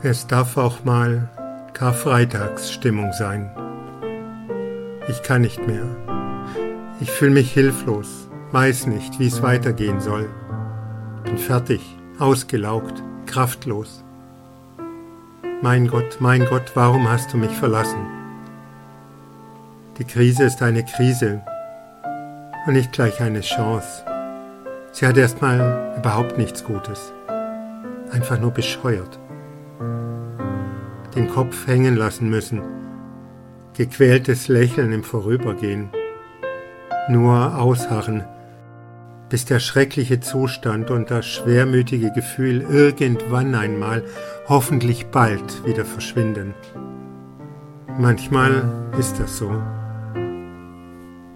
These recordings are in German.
Es darf auch mal Karfreitagsstimmung sein. Ich kann nicht mehr. Ich fühle mich hilflos, weiß nicht, wie es weitergehen soll. Bin fertig, ausgelaugt, kraftlos. Mein Gott, mein Gott, warum hast du mich verlassen? Die Krise ist eine Krise und nicht gleich eine Chance. Sie hat erstmal überhaupt nichts Gutes. Einfach nur bescheuert den Kopf hängen lassen müssen, gequältes Lächeln im Vorübergehen, nur ausharren, bis der schreckliche Zustand und das schwermütige Gefühl irgendwann einmal, hoffentlich bald, wieder verschwinden. Manchmal ist das so.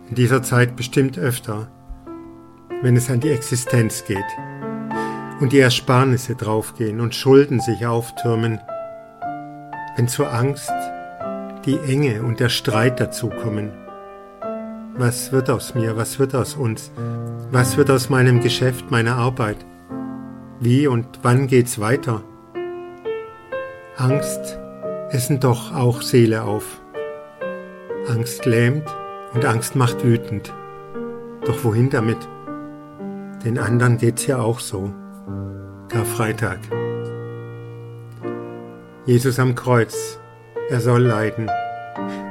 In dieser Zeit bestimmt öfter, wenn es an die Existenz geht und die Ersparnisse draufgehen und Schulden sich auftürmen, wenn zur Angst die Enge und der Streit dazukommen. Was wird aus mir? Was wird aus uns? Was wird aus meinem Geschäft, meiner Arbeit? Wie und wann geht's weiter? Angst essen doch auch Seele auf. Angst lähmt und Angst macht wütend. Doch wohin damit? Den anderen geht's ja auch so. Karfreitag. Jesus am Kreuz, er soll leiden.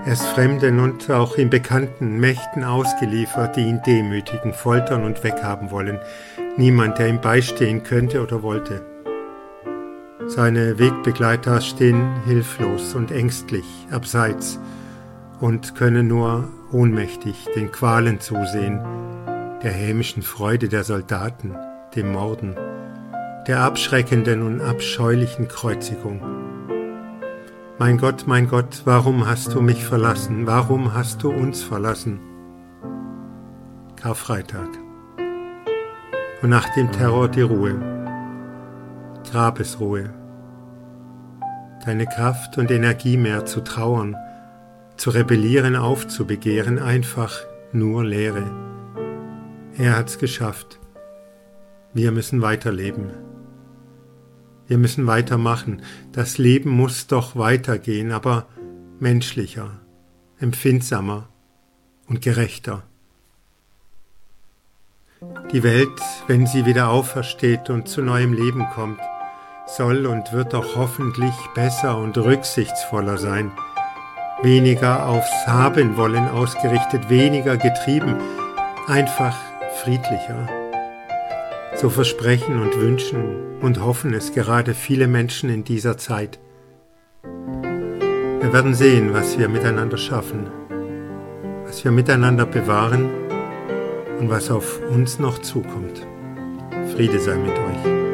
Er ist Fremden und auch in bekannten Mächten ausgeliefert, die ihn demütigen, foltern und weghaben wollen. Niemand, der ihm beistehen könnte oder wollte. Seine Wegbegleiter stehen hilflos und ängstlich abseits und können nur ohnmächtig den Qualen zusehen, der hämischen Freude der Soldaten, dem Morden, der abschreckenden und abscheulichen Kreuzigung. Mein Gott, mein Gott, warum hast du mich verlassen? Warum hast du uns verlassen? Karfreitag. Und nach dem Terror die Ruhe. Grabesruhe. Keine Kraft und Energie mehr zu trauern, zu rebellieren, aufzubegehren, einfach nur Leere. Er hat's geschafft. Wir müssen weiterleben. Wir müssen weitermachen. Das Leben muss doch weitergehen, aber menschlicher, empfindsamer und gerechter. Die Welt, wenn sie wieder aufersteht und zu neuem Leben kommt, soll und wird doch hoffentlich besser und rücksichtsvoller sein, weniger aufs Haben wollen ausgerichtet, weniger getrieben, einfach friedlicher. So versprechen und wünschen und hoffen es gerade viele Menschen in dieser Zeit. Wir werden sehen, was wir miteinander schaffen, was wir miteinander bewahren und was auf uns noch zukommt. Friede sei mit euch.